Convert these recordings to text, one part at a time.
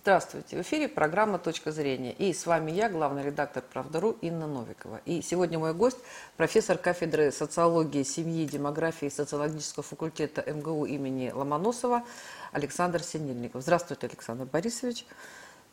Здравствуйте, в эфире программа «Точка зрения». И с вами я, главный редактор «Правда.ру» Инна Новикова. И сегодня мой гость – профессор кафедры социологии, семьи, демографии социологического факультета МГУ имени Ломоносова Александр Синельников. Здравствуйте, Александр Борисович.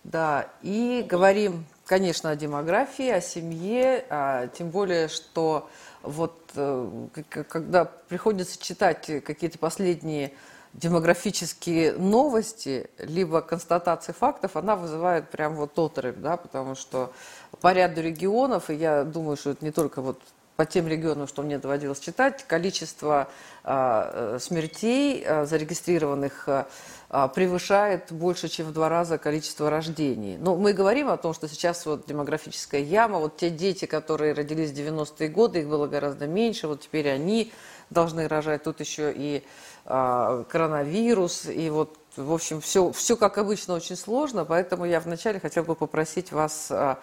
Да, и говорим, конечно, о демографии, о семье, а, тем более, что вот э, когда приходится читать какие-то последние демографические новости, либо констатации фактов, она вызывает прям вот отрыв, да, потому что по ряду регионов, и я думаю, что это не только вот по тем регионам, что мне доводилось читать, количество а, э, смертей, а, зарегистрированных, а, превышает больше, чем в два раза количество рождений. Но мы говорим о том, что сейчас вот демографическая яма, вот те дети, которые родились в 90-е годы, их было гораздо меньше, вот теперь они должны рожать, тут еще и коронавирус, и вот, в общем, все, все как обычно очень сложно, поэтому я вначале хотела бы попросить вас, а,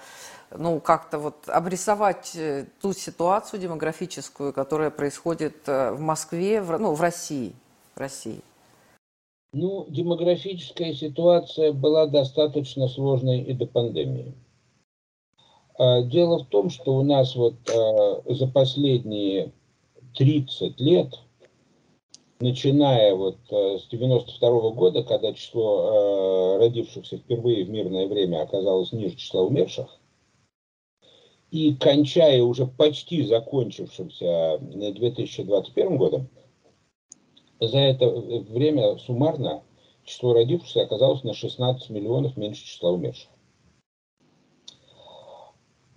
ну, как-то вот обрисовать э, ту ситуацию демографическую, которая происходит э, в Москве, в, ну, в России, в России. Ну, демографическая ситуация была достаточно сложной и до пандемии. А, дело в том, что у нас вот за последние 30 лет – начиная вот э, с 92 -го года, когда число э, родившихся впервые в мирное время оказалось ниже числа умерших, и кончая уже почти закончившимся 2021 годом, за это время суммарно число родившихся оказалось на 16 миллионов меньше числа умерших.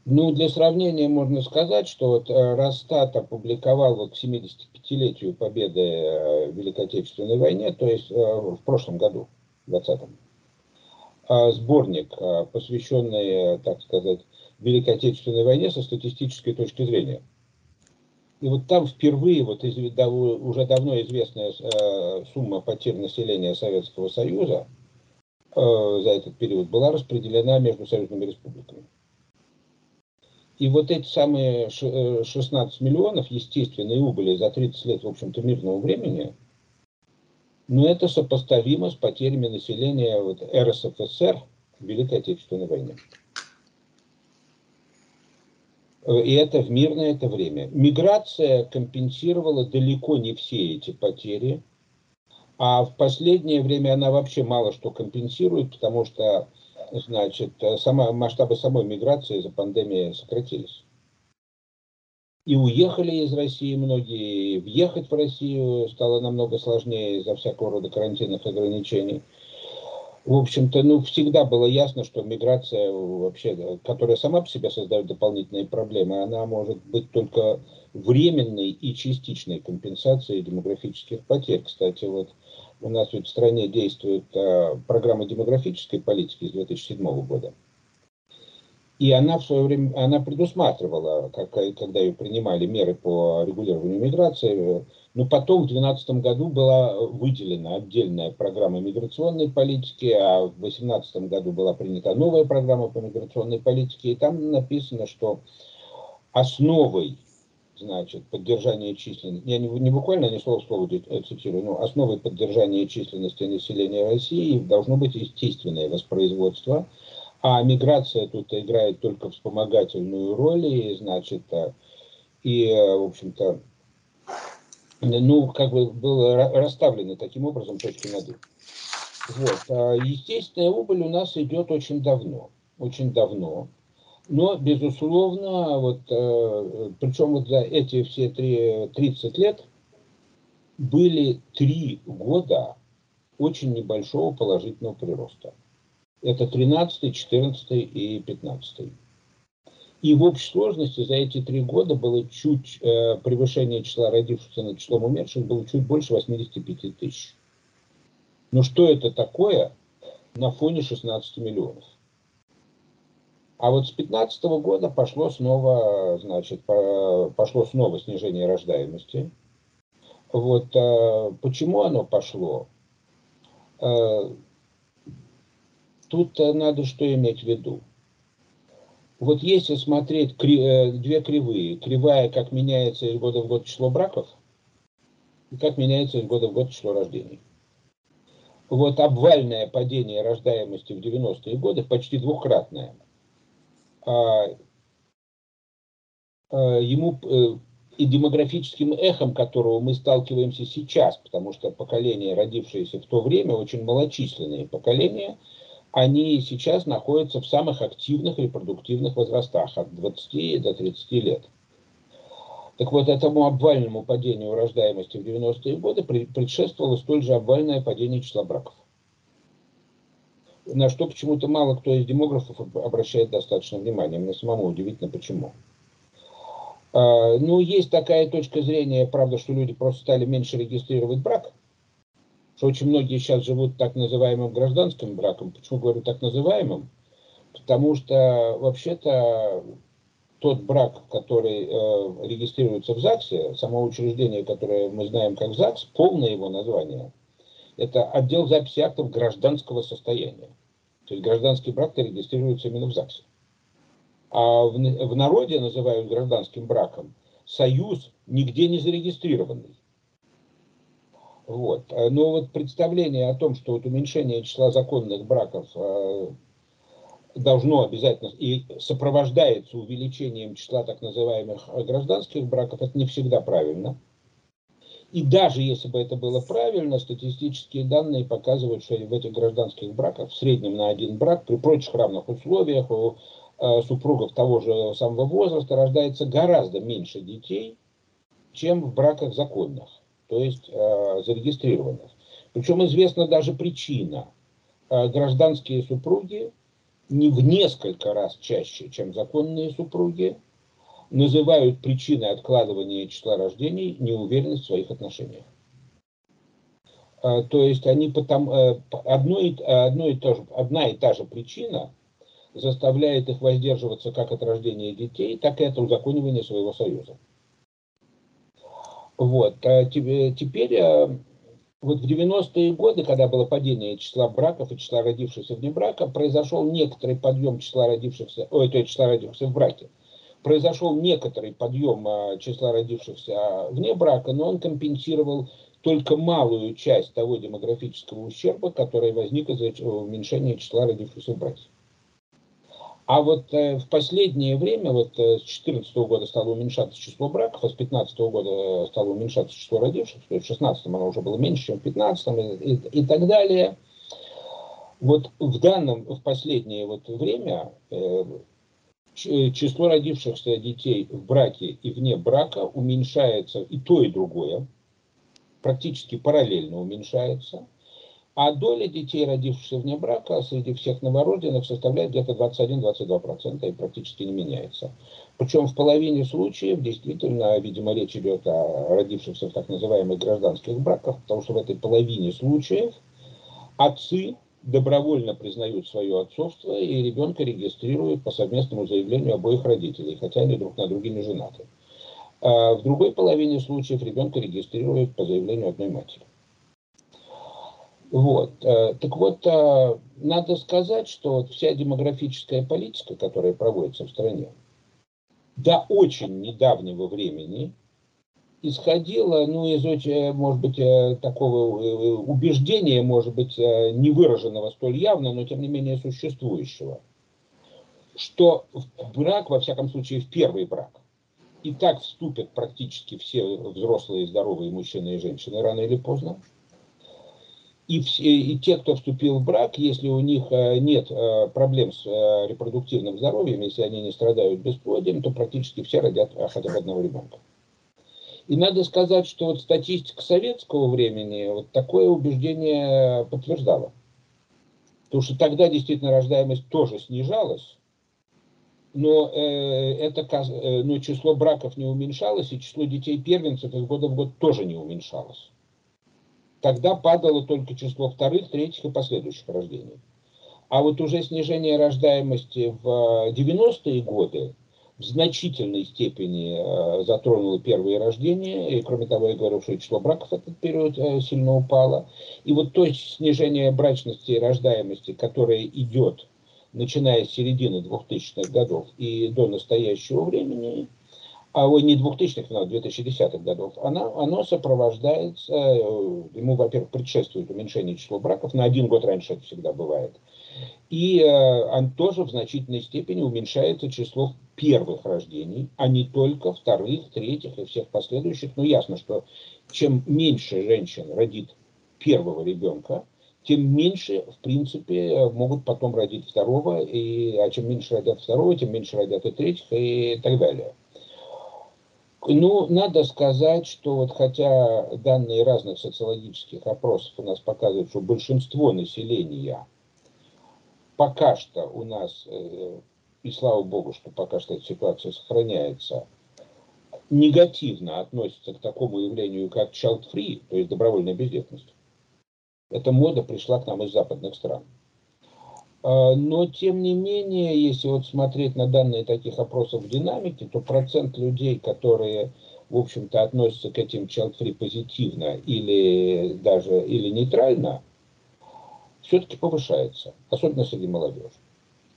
Ну, для сравнения можно сказать, что вот э, Росстат опубликовал к 75-летию победы э, в Великой Отечественной войне, то есть э, в прошлом году, в 2020 сборник, посвященный, так сказать, Великой Отечественной войне со статистической точки зрения. И вот там впервые вот уже давно известная сумма потерь населения Советского Союза за этот период была распределена между союзными республиками. И вот эти самые 16 э, миллионов естественной убыли за 30 лет, в общем-то, мирного времени, но это сопоставимо с потерями населения вот РСФСР в Великой Отечественной войне. И это в мирное это время. Миграция компенсировала далеко не все эти потери, а в последнее время она вообще мало что компенсирует, потому что значит, э, сама, масштабы самой миграции за пандемией сократились. И уехали из России многие, въехать в Россию стало намного сложнее из-за всякого рода карантинных ограничений. В общем-то, ну, всегда было ясно, что миграция вообще, которая сама по себе создает дополнительные проблемы, она может быть только временной и частичной компенсацией демографических потерь. Кстати, вот у нас ведь в стране действует э, программа демографической политики с 2007 года. И она в свое время, она предусматривала, как, когда ее принимали меры по регулированию миграции, но потом в 2012 году была выделена отдельная программа миграционной политики, а в 2018 году была принята новая программа по миграционной политике, и там написано, что основой значит, поддержание численности, я не, не буквально, не слово в слово э, цитирую, но основой поддержания численности населения России должно быть естественное воспроизводство, а миграция тут играет только вспомогательную роль, и, значит, э, и, э, в общем-то, ну, как бы было расставлено таким образом точки над «и». Вот. А естественная убыль у нас идет очень давно, очень давно. Но, безусловно, вот, э, причем вот за эти все три, 30 лет были три года очень небольшого положительного прироста. Это 13, 14 и 15. И в общей сложности за эти три года было чуть э, превышение числа родившихся над числом умерших было чуть больше 85 тысяч. Но что это такое на фоне 16 миллионов? А вот с 2015 года пошло снова, значит, пошло снова снижение рождаемости. Вот э, почему оно пошло? Э, тут надо что иметь в виду. Вот если смотреть э, две кривые, кривая, как меняется из года в год число браков, и как меняется из года в год число рождений. вот обвальное падение рождаемости в 90-е годы, почти двукратное, а, ему э, и демографическим эхом которого мы сталкиваемся сейчас, потому что поколения, родившиеся в то время, очень малочисленные поколения, они сейчас находятся в самых активных репродуктивных возрастах, от 20 до 30 лет. Так вот, этому обвальному падению рождаемости в 90-е годы предшествовало столь же обвальное падение числа браков. На что почему-то мало кто из демографов обращает достаточно внимания. Мне самому удивительно, почему. А, ну, есть такая точка зрения, правда, что люди просто стали меньше регистрировать брак, что очень многие сейчас живут так называемым гражданским браком. Почему говорю так называемым? Потому что вообще-то тот брак, который э, регистрируется в ЗАГСе, само учреждение, которое мы знаем как ЗАГС, полное его название, это отдел записи актов гражданского состояния. То есть гражданский брак регистрируется именно в ЗАГСе. А в, в народе называют гражданским браком союз нигде не зарегистрированный. Вот. Но вот представление о том, что вот уменьшение числа законных браков э, должно обязательно и сопровождается увеличением числа так называемых гражданских браков, это не всегда правильно. И даже если бы это было правильно, статистические данные показывают, что в этих гражданских браках в среднем на один брак при прочих равных условиях у э, супругов того же самого возраста рождается гораздо меньше детей, чем в браках законных, то есть э, зарегистрированных. Причем известна даже причина. Э, гражданские супруги не в несколько раз чаще, чем законные супруги, называют причиной откладывания числа рождений неуверенность в своих отношениях. А, то есть они потом, э, одно и, одно и то же, одна и та же причина заставляет их воздерживаться как от рождения детей, так и от узаконивания своего союза. Вот. А теперь э, вот в 90-е годы, когда было падение числа браков и числа родившихся вне брака, произошел некоторый подъем числа родившихся, ой, то есть числа родившихся в браке. Произошел некоторый подъем а, числа родившихся вне брака, но он компенсировал только малую часть того демографического ущерба, который возник из-за уменьшения числа родившихся в браке. А вот э, в последнее время, вот э, с 2014 года стало уменьшаться число браков, а с 2015 года э, стало уменьшаться число родивших, то есть в 2016 оно уже было меньше, чем в 2015 и, и, и так далее. Вот в данном, в последнее вот время число родившихся детей в браке и вне брака уменьшается и то, и другое, практически параллельно уменьшается а доля детей, родившихся вне брака, среди всех новорожденных составляет где-то 21-22% и практически не меняется. Причем в половине случаев действительно, видимо, речь идет о родившихся в так называемых гражданских браках, потому что в этой половине случаев отцы добровольно признают свое отцовство и ребенка регистрируют по совместному заявлению обоих родителей, хотя они друг на друге не женаты. А в другой половине случаев ребенка регистрируют по заявлению одной матери. Вот. Э, так вот, э, надо сказать, что вся демографическая политика, которая проводится в стране, до очень недавнего времени исходила, ну, из очень, может быть, э, такого убеждения, может быть, не выраженного столь явно, но тем не менее существующего, что в брак, во всяком случае, в первый брак, и так вступят практически все взрослые здоровые мужчины и женщины рано или поздно, и, все, и те, кто вступил в брак, если у них э, нет э, проблем с э, репродуктивным здоровьем, если они не страдают бесплодием, то практически все родят хотя бы одного ребенка. И надо сказать, что вот статистика советского времени вот такое убеждение подтверждала. Потому что тогда действительно рождаемость тоже снижалась, но, э, это, э, но число браков не уменьшалось, и число детей первенцев из года в год тоже не уменьшалось тогда падало только число вторых, третьих и последующих рождений. А вот уже снижение рождаемости в 90-е годы в значительной степени э, затронуло первые рождения, и кроме того, я говорил, что число браков в этот период э, сильно упало. И вот то снижение брачности и рождаемости, которое идет, начиная с середины 2000-х годов и до настоящего времени, а ой, не 2000-х, но 2010-х годов, она, оно сопровождается, э, ему, во-первых, предшествует уменьшение числа браков, на один год раньше это всегда бывает, и э, он тоже в значительной степени уменьшается число первых рождений, а не только вторых, третьих и всех последующих. Ну, ясно, что чем меньше женщин родит первого ребенка, тем меньше, в принципе, могут потом родить второго, и, а чем меньше родят второго, тем меньше родят и третьих, и так далее. Ну, надо сказать, что вот хотя данные разных социологических опросов у нас показывают, что большинство населения пока что у нас, э, и слава богу, что пока что эта ситуация сохраняется, негативно относится к такому явлению, как child-free, то есть добровольная бездетность. Эта мода пришла к нам из западных стран. А, но, тем не менее, если вот смотреть на данные таких опросов в динамике, то процент людей, которые, в общем-то, относятся к этим child-free позитивно или даже или нейтрально, все-таки повышается, особенно среди молодежи.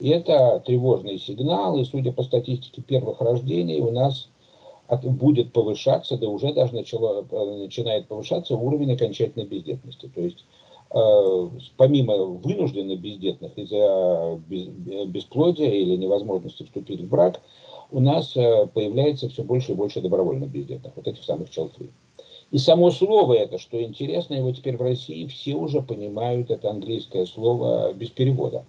И это тревожный сигнал, и судя по статистике первых рождений, у нас будет повышаться, да уже даже начало, э, начинает повышаться уровень окончательной бездетности. То есть помимо вынужденной бездетных из-за бесплодия или невозможности вступить в брак, у нас э, появляется все больше и больше добровольно бездетных, вот этих самых челфри. И само слово это, что интересно, его теперь в России все уже понимают это английское слово без перевода.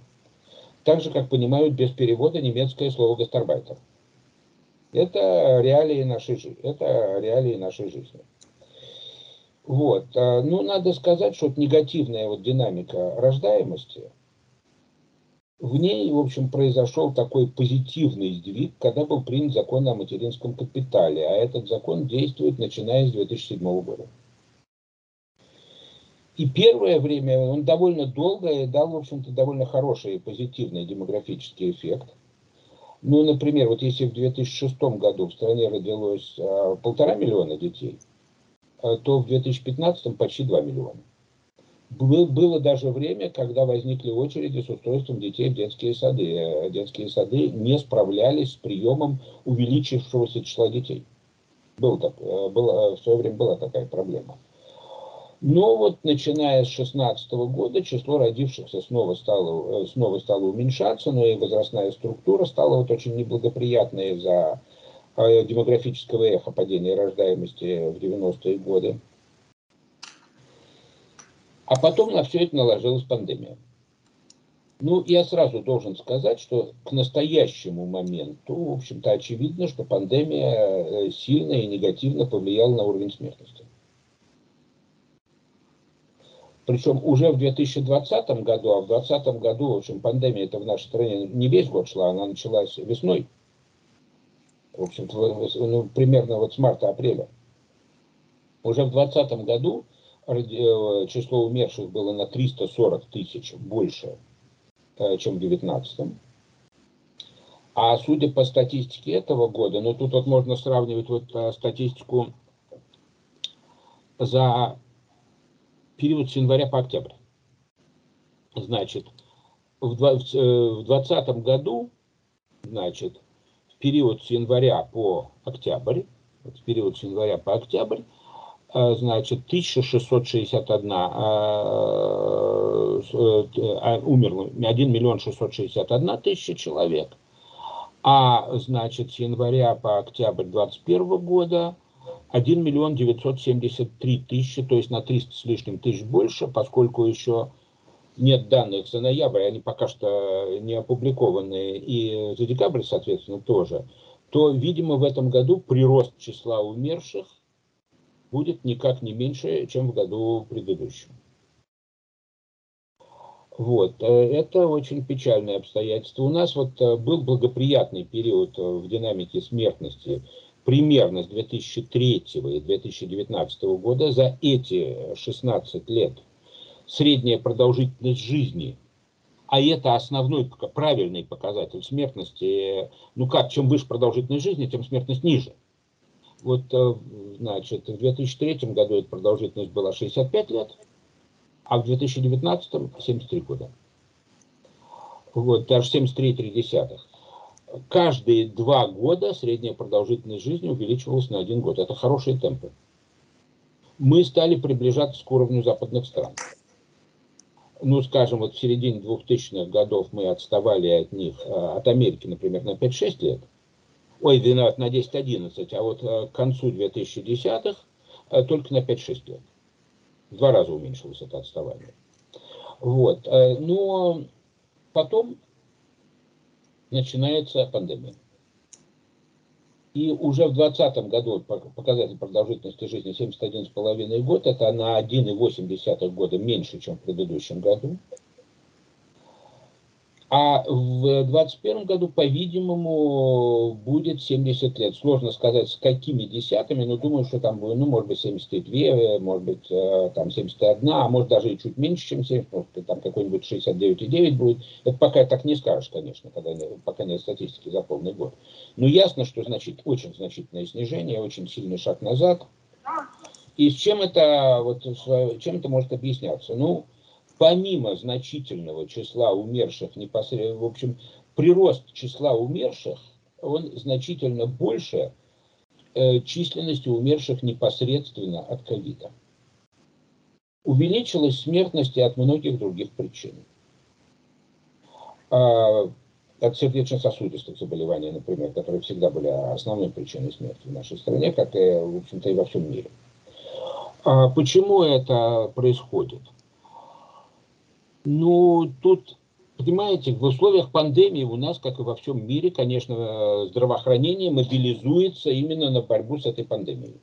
Так же, как понимают без перевода немецкое слово «гастарбайтер». Это реалии нашей жизни. Это реалии нашей жизни. Вот. А, ну, надо сказать, что негативная вот динамика рождаемости, в ней, в общем, произошел такой позитивный сдвиг, когда был принят закон о материнском капитале, а этот закон действует начиная с 2007 года. И первое время он довольно долго и дал, в общем-то, довольно хороший и позитивный демографический эффект. Ну, например, вот если в 2006 году в стране родилось а, полтора миллиона детей – Э, то в 2015 почти 2 миллиона. Было даже время, когда возникли очереди с устройством детей в детские сады. Э, детские сады не справлялись с приемом увеличившегося числа детей. Был так, э, было, в свое время была такая проблема. Но вот начиная с 2016 года число родившихся снова стало, снова стало уменьшаться, но и возрастная структура стала вот очень неблагоприятной из-за а, демографического эха падения рождаемости в 90-е годы. А потом на все это наложилась пандемия. Ну, я сразу должен сказать, что к настоящему моменту, в общем-то, очевидно, что пандемия э, сильно и негативно повлияла на уровень смертности. Причем уже в 2020 году, а в 2020 году, в общем, пандемия это в нашей стране не весь год шла, она началась весной в общем-то, ну, примерно вот с марта-апреля. Уже в 2020 году э, число умерших было на 340 тысяч больше, э, чем в 2019. А судя по статистике этого года, ну тут вот можно сравнивать вот э, статистику за период с января по октябрь. Значит, в 2020 году, значит, период с января по октябрь, вот в период с января по октябрь, э, значит, 1661 а, а, умерло, 1 миллион 661 тысяча человек, а, значит, с января по октябрь 2021 года 1 миллион 973 тысячи, то есть на 300 с лишним тысяч больше, поскольку еще нет данных за ноябрь, они пока что не опубликованы, и за декабрь, соответственно, тоже, то, видимо, в этом году прирост числа умерших будет никак не меньше, чем в году предыдущем. Вот, э, это очень печальное обстоятельство. У нас вот э, был благоприятный период в динамике смертности примерно с 2003 и 2019 года. За эти 16 лет – средняя продолжительность жизни, а это основной правильный показатель смертности, ну как, чем выше продолжительность жизни, тем смертность ниже. Вот, э, значит, в 2003 году эта продолжительность была 65 лет, а в 2019 73 года. Вот, даже 73,3. каждые два года средняя продолжительность жизни увеличивалась на один год. Это хорошие темпы. Мы стали приближаться к уровню западных стран. Ну, скажем, вот в середине 2000-х годов мы отставали от них, э, от Америки, например, на 5-6 лет. Ой, виноват, на 10-11, а вот э, к концу 2010-х э, только на 5-6 лет. В два раза уменьшилось это отставание. Вот. Но потом начинается пандемия. И уже в 2020 году показатель продолжительности жизни 71,5 год, это на 1,8 года меньше, чем в предыдущем году. А в 2021 году, по-видимому, будет 70 лет. Сложно сказать, с какими десятыми, но думаю, что там будет, ну, может быть, 72, может быть, э, там 71, а может даже и чуть меньше, чем 70, может быть, там какой-нибудь 69,9 будет. Это пока так не скажешь, конечно, когда не, пока нет статистики за полный год. Но ясно, что значит очень значительное снижение, очень сильный шаг назад. И с чем это, вот, чем это может объясняться? Ну, помимо значительного числа умерших непосредственно, в общем, прирост числа умерших, он значительно больше э, численности умерших непосредственно от ковида. Увеличилась смертность от многих других причин. А, от сердечно-сосудистых заболеваний, например, которые всегда были основной причиной смерти в нашей стране, как и, в общем-то, и во всем мире. А почему это происходит? Ну, тут, понимаете, в условиях пандемии у нас, как и во всем мире, конечно, здравоохранение мобилизуется именно на борьбу с этой пандемией.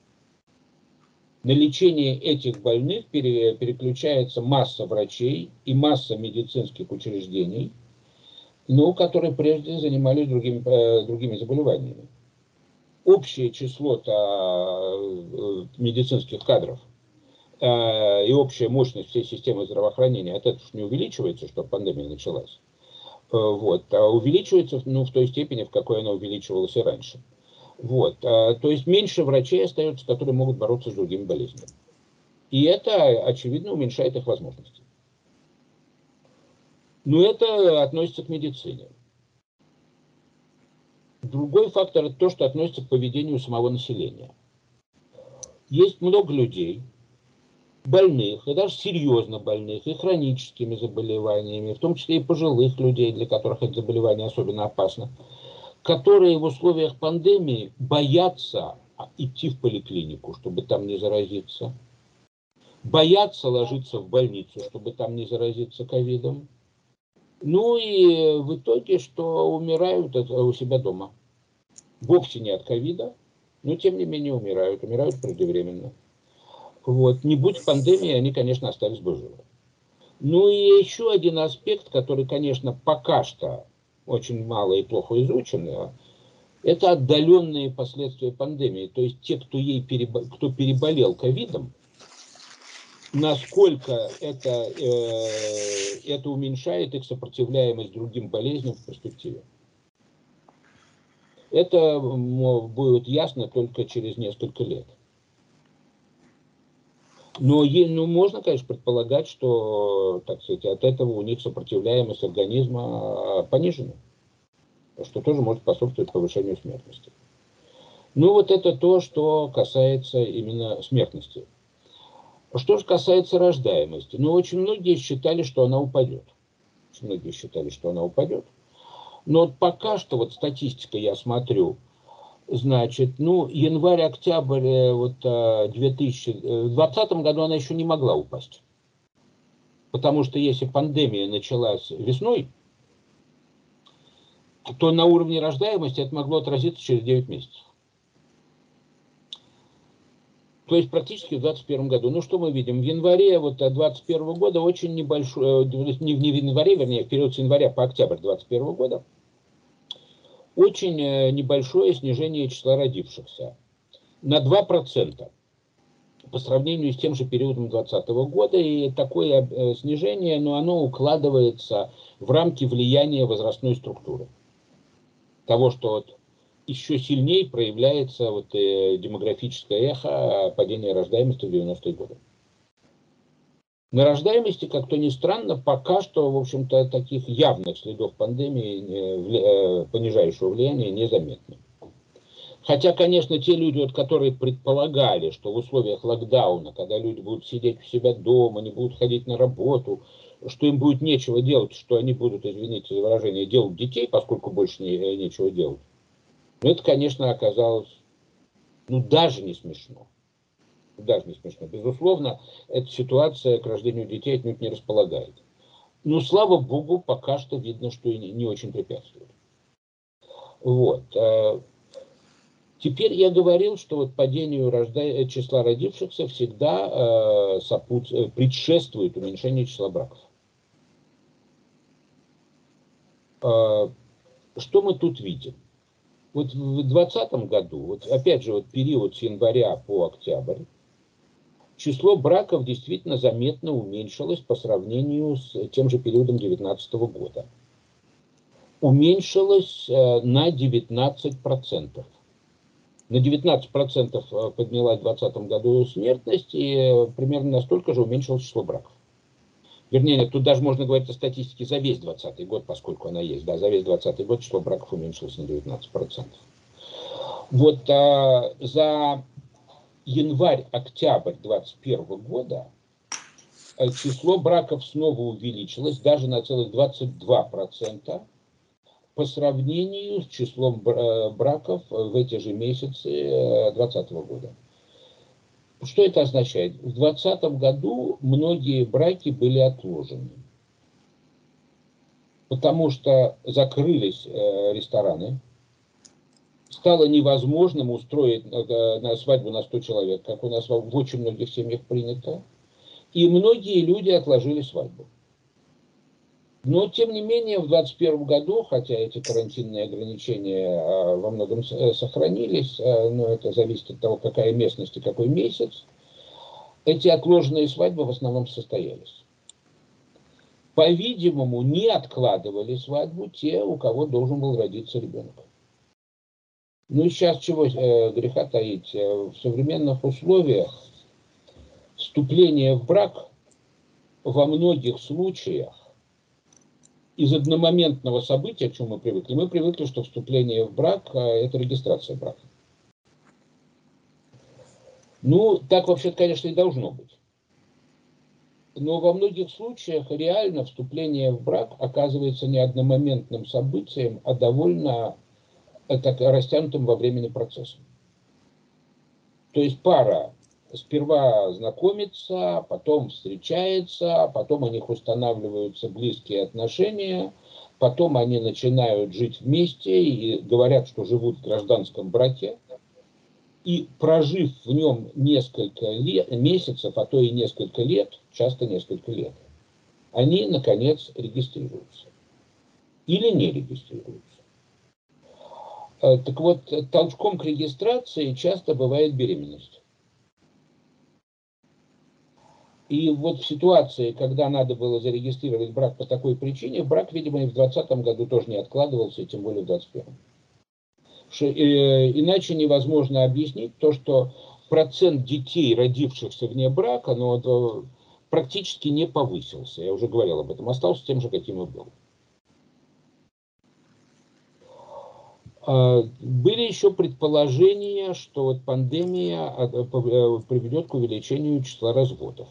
На лечение этих больных переключается масса врачей и масса медицинских учреждений, ну, которые прежде занимались другими, э, другими заболеваниями. Общее число э, медицинских кадров – и общая мощность всей системы здравоохранения от этого не увеличивается, что пандемия началась. Э, вот, а увеличивается ну, в той степени, в какой она увеличивалась и раньше. Вот, а, то есть меньше врачей остается, которые могут бороться с другими болезнями. И это, очевидно, уменьшает их возможности. Но это относится к медицине. Другой фактор – это то, что относится к поведению самого населения. Есть много людей, больных, и даже серьезно больных, и хроническими заболеваниями, в том числе и пожилых людей, для которых это заболевание особенно опасно, которые в условиях пандемии боятся идти в поликлинику, чтобы там не заразиться, боятся ложиться в больницу, чтобы там не заразиться ковидом, ну и в итоге, что умирают у себя дома. Вовсе не от ковида, но тем не менее умирают, умирают преждевременно. Вот. Не будь пандемии, они, конечно, остались бы живы. Ну и еще один аспект, который, конечно, пока что очень мало и плохо изучен, это отдаленные последствия пандемии. То есть те, кто, ей перебо... кто переболел ковидом, насколько это, э, это уменьшает их сопротивляемость другим болезням в перспективе. Это будет ясно только через несколько лет. Но ну, можно, конечно, предполагать, что, так сказать, от этого у них сопротивляемость организма а, понижена, что тоже может способствовать повышению смертности. Ну вот это то, что касается именно смертности. Что же касается рождаемости? Ну, очень многие считали, что она упадет. Очень многие считали, что она упадет. Но вот пока что, вот статистика я смотрю, Значит, ну, январь-октябрь э, вот, 2020 э, году она еще не могла упасть. Потому что если пандемия началась весной, то на уровне рождаемости это могло отразиться через 9 месяцев. То есть практически в 2021 году. Ну что мы видим? В январе вот 2021 года очень небольшой, э, не в январе, вернее, в период с января по октябрь 2021 года, очень э, небольшое снижение числа родившихся на 2% по сравнению с тем же периодом 2020 года. И такое э, снижение, но оно укладывается в рамки влияния возрастной структуры. Того, что вот еще сильнее проявляется вот э, демографическое эхо падения рождаемости в 90-е годы. На рождаемости, как-то ни странно, пока что, в общем-то, таких явных следов пандемии, э, понижающего влияния незаметно. Хотя, конечно, те люди, вот, которые предполагали, что в условиях локдауна, когда люди будут сидеть у себя дома, не будут ходить на работу, что им будет нечего делать, что они будут, извините за выражение, делать детей, поскольку больше не, э, нечего делать. Но это, конечно, оказалось, ну, даже не смешно. Даже не смешно. Безусловно, эта ситуация к рождению детей отнюдь не располагает. Но, слава богу, пока что видно, что и не очень препятствует. Вот. Э, Теперь я говорил, что вот падению рожда... Э, числа родившихся всегда э, сопут... Э, предшествует уменьшение числа браков. Что мы тут видим? Вот в 2020 году, вот опять же, вот период с января по октябрь, число браков действительно заметно уменьшилось по сравнению с тем же периодом 2019 года. Уменьшилось э, на 19% на 19% э, поднялась в 2020 году смертность и э, примерно настолько же уменьшилось число браков. Вернее, тут даже можно говорить о статистике за весь 2020 год, поскольку она есть. Да, за весь 2020 год число браков уменьшилось на 19%. Вот а, за январь-октябрь 2021 года э, число браков снова увеличилось даже на целых 22% по сравнению с числом э, браков в эти же месяцы 2020 э, года. Что это означает? В 2020 году многие браки были отложены, потому что закрылись э, рестораны, стало невозможным устроить на свадьбу на 100 человек, как у нас в очень многих семьях принято, и многие люди отложили свадьбу. Но, тем не менее, в 2021 году, хотя эти карантинные ограничения а, во многом э, сохранились, но это зависит от того, какая местность и какой месяц, эти отложенные свадьбы в основном состоялись. По-видимому, не откладывали свадьбу те, у кого должен был родиться ребенок. Ну и сейчас чего э, греха таить? Э, в современных условиях вступление в брак во многих случаях из одномоментного события, к чему мы привыкли, мы привыкли, что вступление в брак а, – это регистрация брака. Ну, так вообще-то, конечно, и должно быть. Но во многих случаях реально вступление в брак оказывается не одномоментным событием, а довольно так, растянутым во времени процессом. То есть пара сперва знакомится, потом встречается, потом у них устанавливаются близкие отношения, потом они начинают жить вместе и говорят, что живут в гражданском браке. И прожив в нем несколько лет, месяцев, а то и несколько лет, часто несколько лет, они, наконец, регистрируются. Или не регистрируются. Э, так вот, толчком к регистрации часто бывает беременность. И вот в ситуации, когда надо было зарегистрировать брак по такой причине, брак, видимо, и в 2020 году тоже не откладывался, и тем более в 2021. Э, иначе невозможно объяснить то, что процент детей, родившихся вне брака, ну, э, практически не повысился. Я уже говорил об этом. Остался тем же, каким и был. Были еще предположения, что вот пандемия э, приведет к увеличению числа разводов.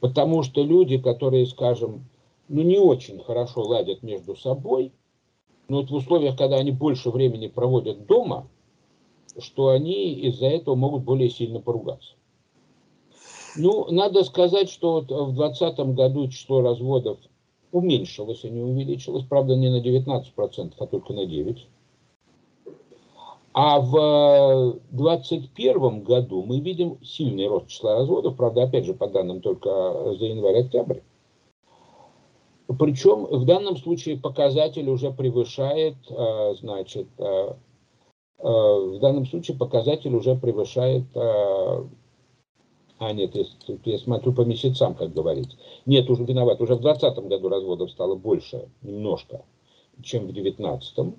Потому что люди, которые, скажем, ну не очень хорошо ладят между собой, но вот в условиях, когда они больше времени проводят дома, что они из-за этого могут более сильно поругаться. Ну, надо сказать, что вот в 2020 году число разводов уменьшилось, а не увеличилось. Правда, не на 19%, а только на 9%. А в 2021 году мы видим сильный рост числа разводов, правда, опять же, по данным только за январь-октябрь. Причем в данном случае показатель уже превышает, э, значит, э, э, в данном случае показатель уже превышает, а нет, я смотрю по месяцам, как говорить. Нет, уже виноват, уже в 2020 году разводов стало больше, немножко, чем в 2019.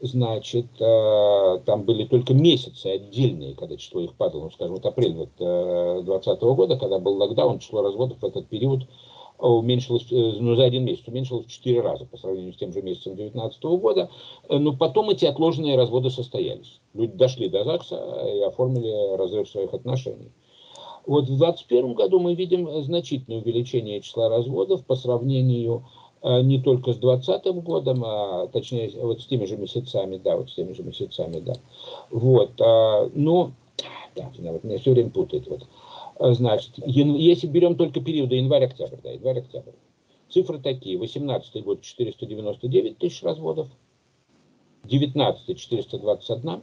значит, э, там были только месяцы отдельные, когда число их падало, ну, скажем, вот апрель 2020 вот, года, когда был локдаун, число разводов в этот период уменьшилось, ну, за один месяц уменьшилось в 4 раза по сравнению с тем же месяцем 2019 года. Но потом эти отложенные разводы состоялись. Люди дошли до ЗАГСа и оформили разрыв своих отношений. Вот в 2021 году мы видим значительное увеличение числа разводов по сравнению э, не только с 2020 годом, а точнее вот с теми же месяцами, да, вот с теми же месяцами, да. Вот, а, но, да, вот меня все время путает, вот. А, значит, если берем только периоды январь-октябрь, да, январь-октябрь, цифры такие, 18 год 499 тысяч разводов, 19 421,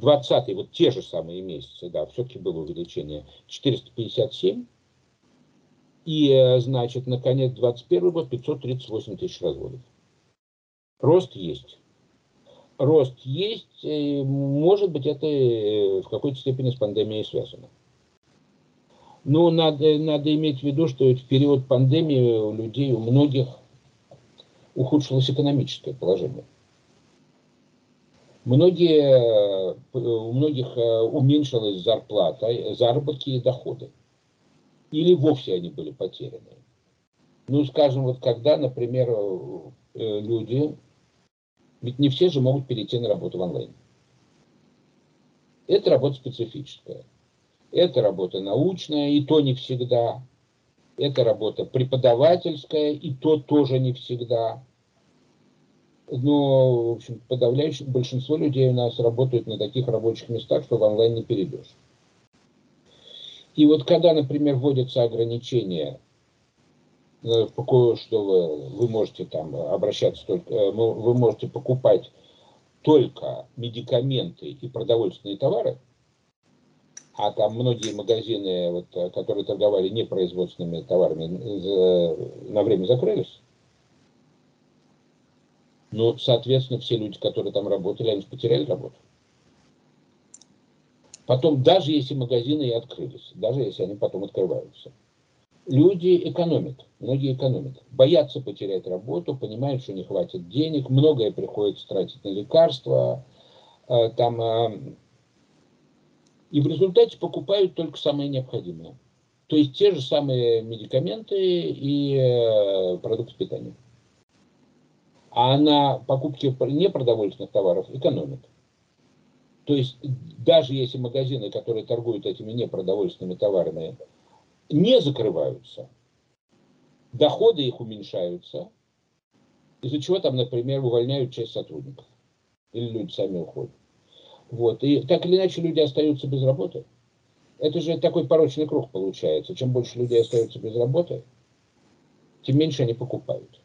20 вот те же самые месяцы, да, все-таки было увеличение, 457. И, э, значит, наконец, 21 год 538 тысяч разводов. Рост есть. Рост есть, может быть, это э, в какой-то степени с пандемией связано. Но надо, надо иметь в виду, что в период пандемии у людей, у многих ухудшилось экономическое положение. Многие, у многих э, уменьшилась зарплата, заработки и доходы. Или вовсе они были потеряны. Ну, скажем, вот когда, например, э, люди, ведь не все же могут перейти на работу в онлайн. Это работа специфическая. Это работа научная, и то не всегда. Это работа преподавательская, и то тоже не всегда но, в общем, подавляющее большинство людей у нас работают на таких рабочих местах, что в онлайн не перейдешь. И вот когда, например, вводятся ограничения, э, что вы, вы можете там обращаться только, э, вы можете покупать только медикаменты и продовольственные товары, а там многие магазины, вот, э, которые торговали непроизводственными товарами, на время закрылись, ну, соответственно, все люди, которые там работали, они потеряли работу. Потом, даже если магазины и открылись, даже если они потом открываются, люди экономят, многие экономят, боятся потерять работу, понимают, что не хватит денег, многое приходится тратить на лекарства, э, там, э, и в результате покупают только самое необходимое. То есть те же самые медикаменты и э, продукты питания а на покупке непродовольственных товаров экономит. То есть даже если магазины, которые торгуют этими непродовольственными товарами, не закрываются, доходы их уменьшаются, из-за чего там, например, увольняют часть сотрудников. Или люди сами уходят. Вот. И так или иначе люди остаются без работы. Это же такой порочный круг получается. Чем больше людей остаются без работы, тем меньше они покупают.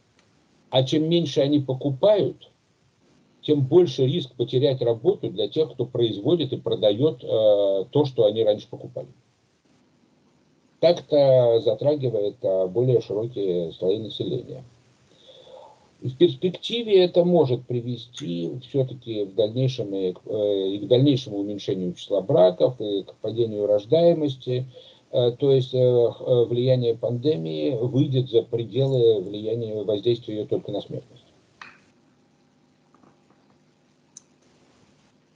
А чем меньше они покупают, тем больше риск потерять работу для тех, кто производит и продает э, то, что они раньше покупали. Так-то затрагивает э, более широкие слои населения. В перспективе это может привести все-таки в дальнейшем и, э, и к дальнейшему уменьшению числа браков, и к падению рождаемости, Э, то есть э, э, влияние пандемии выйдет за пределы влияния воздействия ее только на смертность.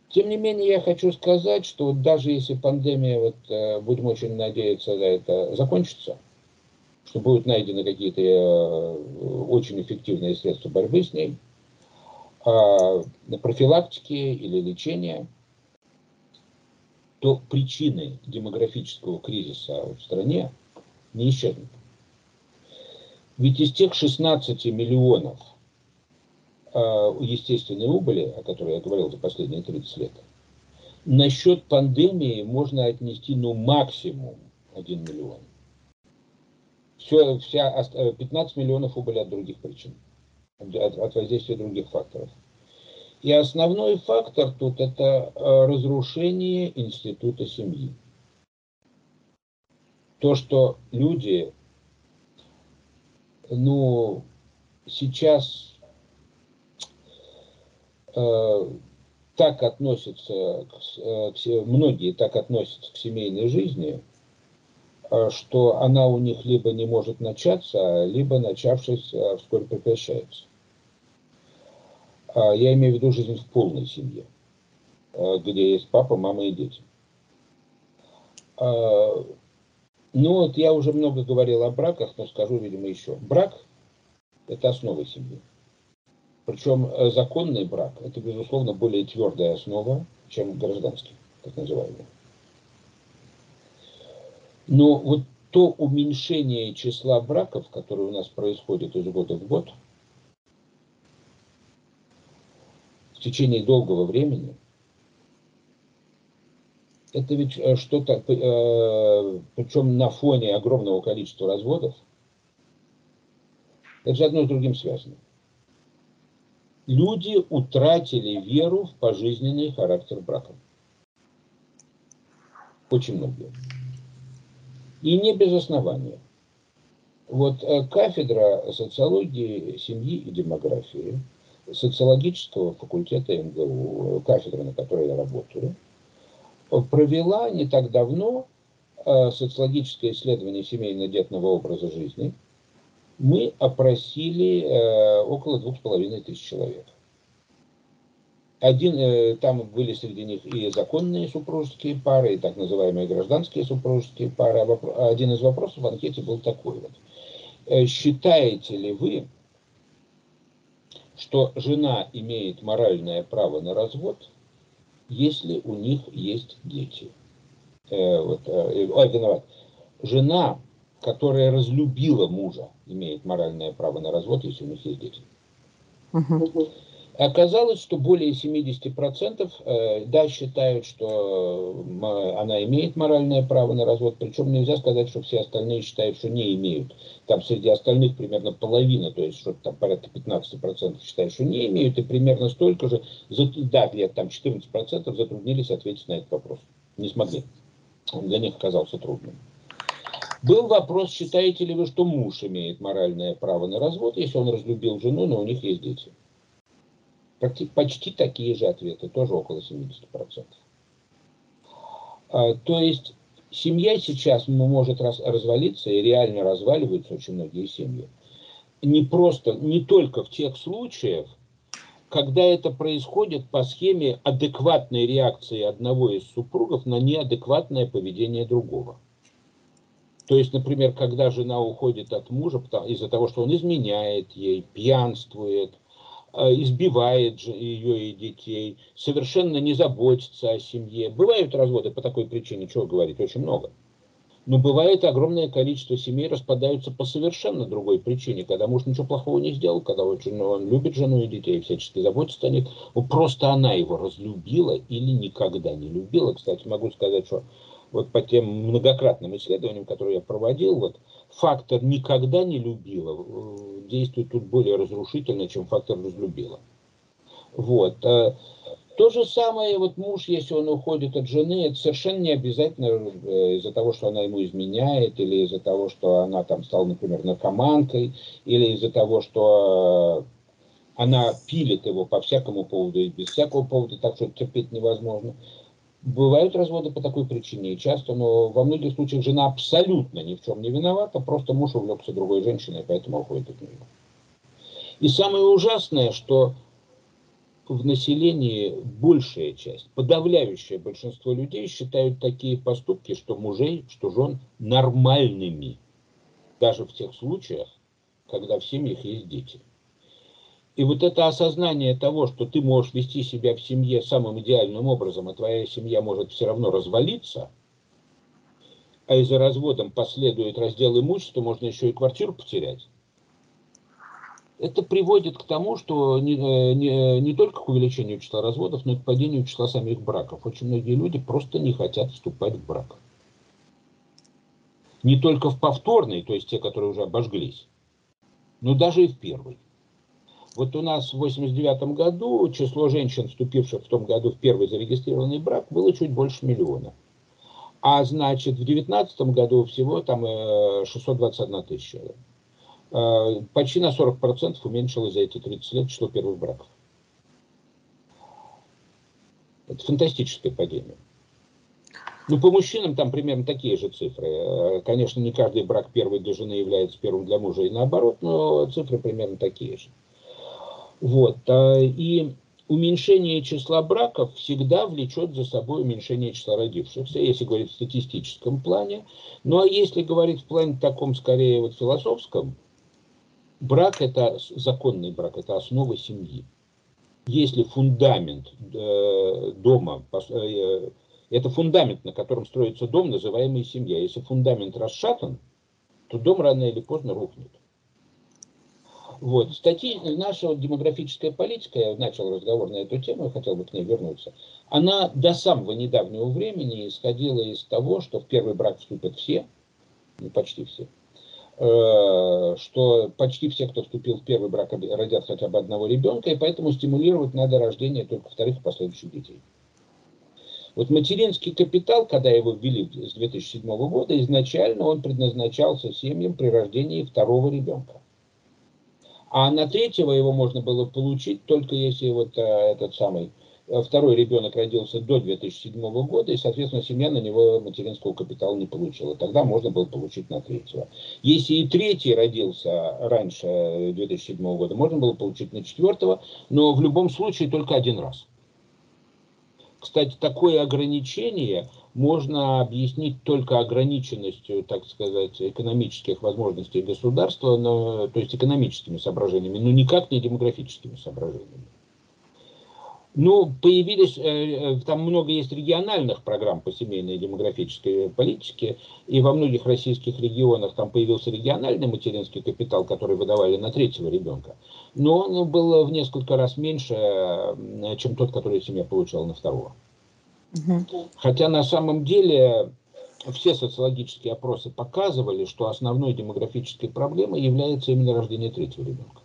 Тем не менее, я хочу сказать, что даже если пандемия, вот, будем очень надеяться, на это закончится, что будут найдены какие-то очень эффективные средства борьбы с ней, а, профилактики или лечения – то причины демографического кризиса в стране не исчезнут. Ведь из тех 16 миллионов э, естественной убыли, о которой я говорил за последние 30 лет, насчет пандемии можно отнести ну максимум 1 миллион. Все, вся, 15 миллионов убыли от других причин, от, от воздействия других факторов. И основной фактор тут это э, разрушение института семьи. То, что люди, ну, сейчас э, так относятся, к, э, многие так относятся к семейной жизни, э, что она у них либо не может начаться, либо начавшись, вскоре прекращается. А я имею в виду жизнь в полной семье, э, где есть папа, мама и дети. А, ну вот я уже много говорил о браках, но скажу, видимо, еще. Брак – это основа семьи. Причем э, законный брак – это, безусловно, более твердая основа, чем гражданский, так называемый. Но вот то уменьшение числа браков, которое у нас происходит из года в год, в течение долгого времени, это ведь э, что-то, э, причем на фоне огромного количества разводов, это же одно с другим связано. Люди утратили веру в пожизненный характер брака. Очень многие и не без основания. Вот э, кафедра социологии семьи и демографии социологического факультета МГУ, кафедра, на которой я работаю, провела не так давно э, социологическое исследование семейно-детного образа жизни. Мы опросили э, около двух с половиной тысяч человек. Один, э, там были среди них и законные супружеские пары, и так называемые гражданские супружеские пары. А один из вопросов в анкете был такой вот. Считаете ли вы, что жена имеет моральное право на развод, если у них есть дети? Э, вот, э, ой, виноват. Жена, которая разлюбила мужа, имеет моральное право на развод, если у них есть дети. Uh-huh. Оказалось, что более 70% э, да, считают, что э, она имеет моральное право на развод, причем нельзя сказать, что все остальные считают, что не имеют. Там среди остальных примерно половина, то есть что-то там порядка 15% считают, что не имеют, и примерно столько же, да, где-то там 14% затруднились ответить на этот вопрос. Не смогли. Он для них оказался трудным. Был вопрос, считаете ли вы, что муж имеет моральное право на развод, если он разлюбил жену, но у них есть дети почти такие же ответы, тоже около 70%. А, то есть семья сейчас может раз, развалиться, и реально разваливаются очень многие семьи. Не просто, не только в тех случаях, когда это происходит по схеме адекватной реакции одного из супругов на неадекватное поведение другого. То есть, например, когда жена уходит от мужа из-за того, что он изменяет ей, пьянствует, избивает ее и детей, совершенно не заботится о семье. Бывают разводы по такой причине, чего говорить, очень много. Но бывает огромное количество семей распадаются по совершенно другой причине, когда муж ничего плохого не сделал, когда он, он любит жену и детей, всячески заботится о них. Ну, просто она его разлюбила или никогда не любила. Кстати, могу сказать, что вот по тем многократным исследованиям, которые я проводил, вот фактор никогда не любила э, действует тут более разрушительно, чем фактор разлюбила. Вот. Э, то же самое, вот муж, если он уходит от жены, это совершенно не обязательно э, из-за того, что она ему изменяет, или из-за того, что она там стала, например, наркоманкой, или из-за того, что она пилит его по всякому поводу и без всякого повода, так что терпеть невозможно. Бывают разводы по такой причине, и часто, но во многих случаях жена абсолютно ни в чем не виновата, просто муж увлекся другой женщиной, поэтому уходит от нее. И самое ужасное, что в населении большая часть, подавляющее большинство людей считают такие поступки, что мужей, что жен нормальными. Даже в тех случаях, когда в семьях есть дети. И вот это осознание того, что ты можешь вести себя в семье самым идеальным образом, а твоя семья может все равно развалиться, а из-за разводом последует раздел имущества, можно еще и квартиру потерять. Это приводит к тому, что не, э, не, не только к увеличению числа разводов, но и к падению числа самих браков. Очень многие люди просто не хотят вступать в брак. Не только в повторный, то есть те, которые уже обожглись, но даже и в первый. Вот у нас в 89 году число женщин, вступивших в том году в первый зарегистрированный брак, было чуть больше миллиона. А значит, в 2019 году всего там 621 э, тысяча. Э, почти на 40% уменьшилось за эти 30 лет число первых браков. Это фантастическое падение. Ну, по мужчинам там примерно такие же цифры. Э, конечно, не каждый брак первый для жены является первым для мужа и наоборот, но цифры примерно такие же. Вот. И уменьшение числа браков всегда влечет за собой уменьшение числа родившихся, если говорить в статистическом плане. Ну а если говорить в плане таком, скорее, вот философском, брак – это законный брак, это основа семьи. Если фундамент э, дома, э, это фундамент, на котором строится дом, называемый семья. Если фундамент расшатан, то дом рано или поздно рухнет. Вот. Статьи, наша демографическая политика, я начал разговор на эту тему, я хотел бы к ней вернуться, она до самого недавнего времени исходила из того, что в первый брак вступят все, ну почти все, э, что почти все, кто вступил в первый брак, родят хотя бы одного ребенка, и поэтому стимулировать надо рождение только вторых и последующих детей. Вот материнский капитал, когда его ввели с 2007 года, изначально он предназначался семьям при рождении второго ребенка. А на третьего его можно было получить только если вот а, этот самый э, второй ребенок родился до 2007 года, и, соответственно, семья на него материнского капитала не получила. Тогда можно было получить на третьего. Если и третий родился раньше 2007 года, можно было получить на четвертого, но в любом случае только один раз. Кстати, такое ограничение можно объяснить только ограниченностью, так сказать, экономических возможностей государства, но, то есть экономическими соображениями, но никак не демографическими соображениями. Ну, появились, э, э, там много есть региональных программ по семейной демографической политике, и во многих российских регионах там появился региональный материнский капитал, который выдавали на третьего ребенка. Но он был в несколько раз меньше, э, чем тот, который семья получала на второго. Угу. Хотя на самом деле все социологические опросы показывали, что основной демографической проблемой является именно рождение третьего ребенка.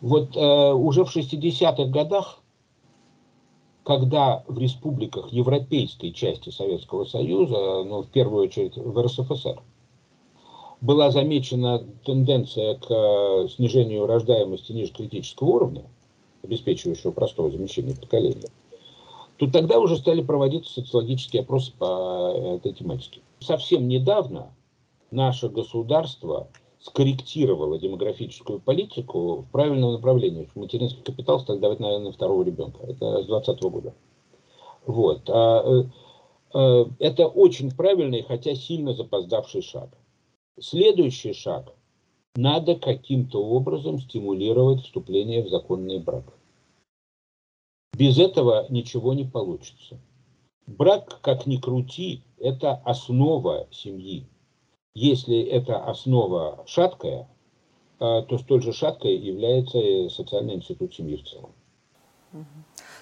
Вот э, уже в 60-х годах, когда в республиках европейской части Советского Союза, ну, в первую очередь в РСФСР, была замечена тенденция к э, снижению рождаемости ниже критического уровня, обеспечивающего простого замещения поколения, то тогда уже стали проводиться социологические опросы по э, этой тематике. Совсем недавно наше государство скорректировала демографическую политику в правильном направлении. Материнский капитал стали давать, наверное, второго ребенка. Это с 2020 года. Вот. А, э, э, это очень правильный, хотя сильно запоздавший шаг. Следующий шаг. Надо каким-то образом стимулировать вступление в законный брак. Без этого ничего не получится. Брак, как ни крути, это основа семьи. Если эта основа шаткая, а, то столь же шаткой является и социальный институт семьи в целом.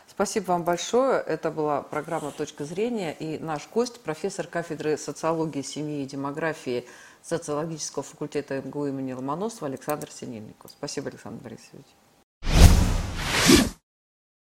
Спасибо вам большое. Это была программа «Точка зрения» и наш гость, профессор кафедры социологии, семьи и демографии социологического факультета МГУ имени Ломоносова Александр Синельников. Спасибо, Александр Борисович.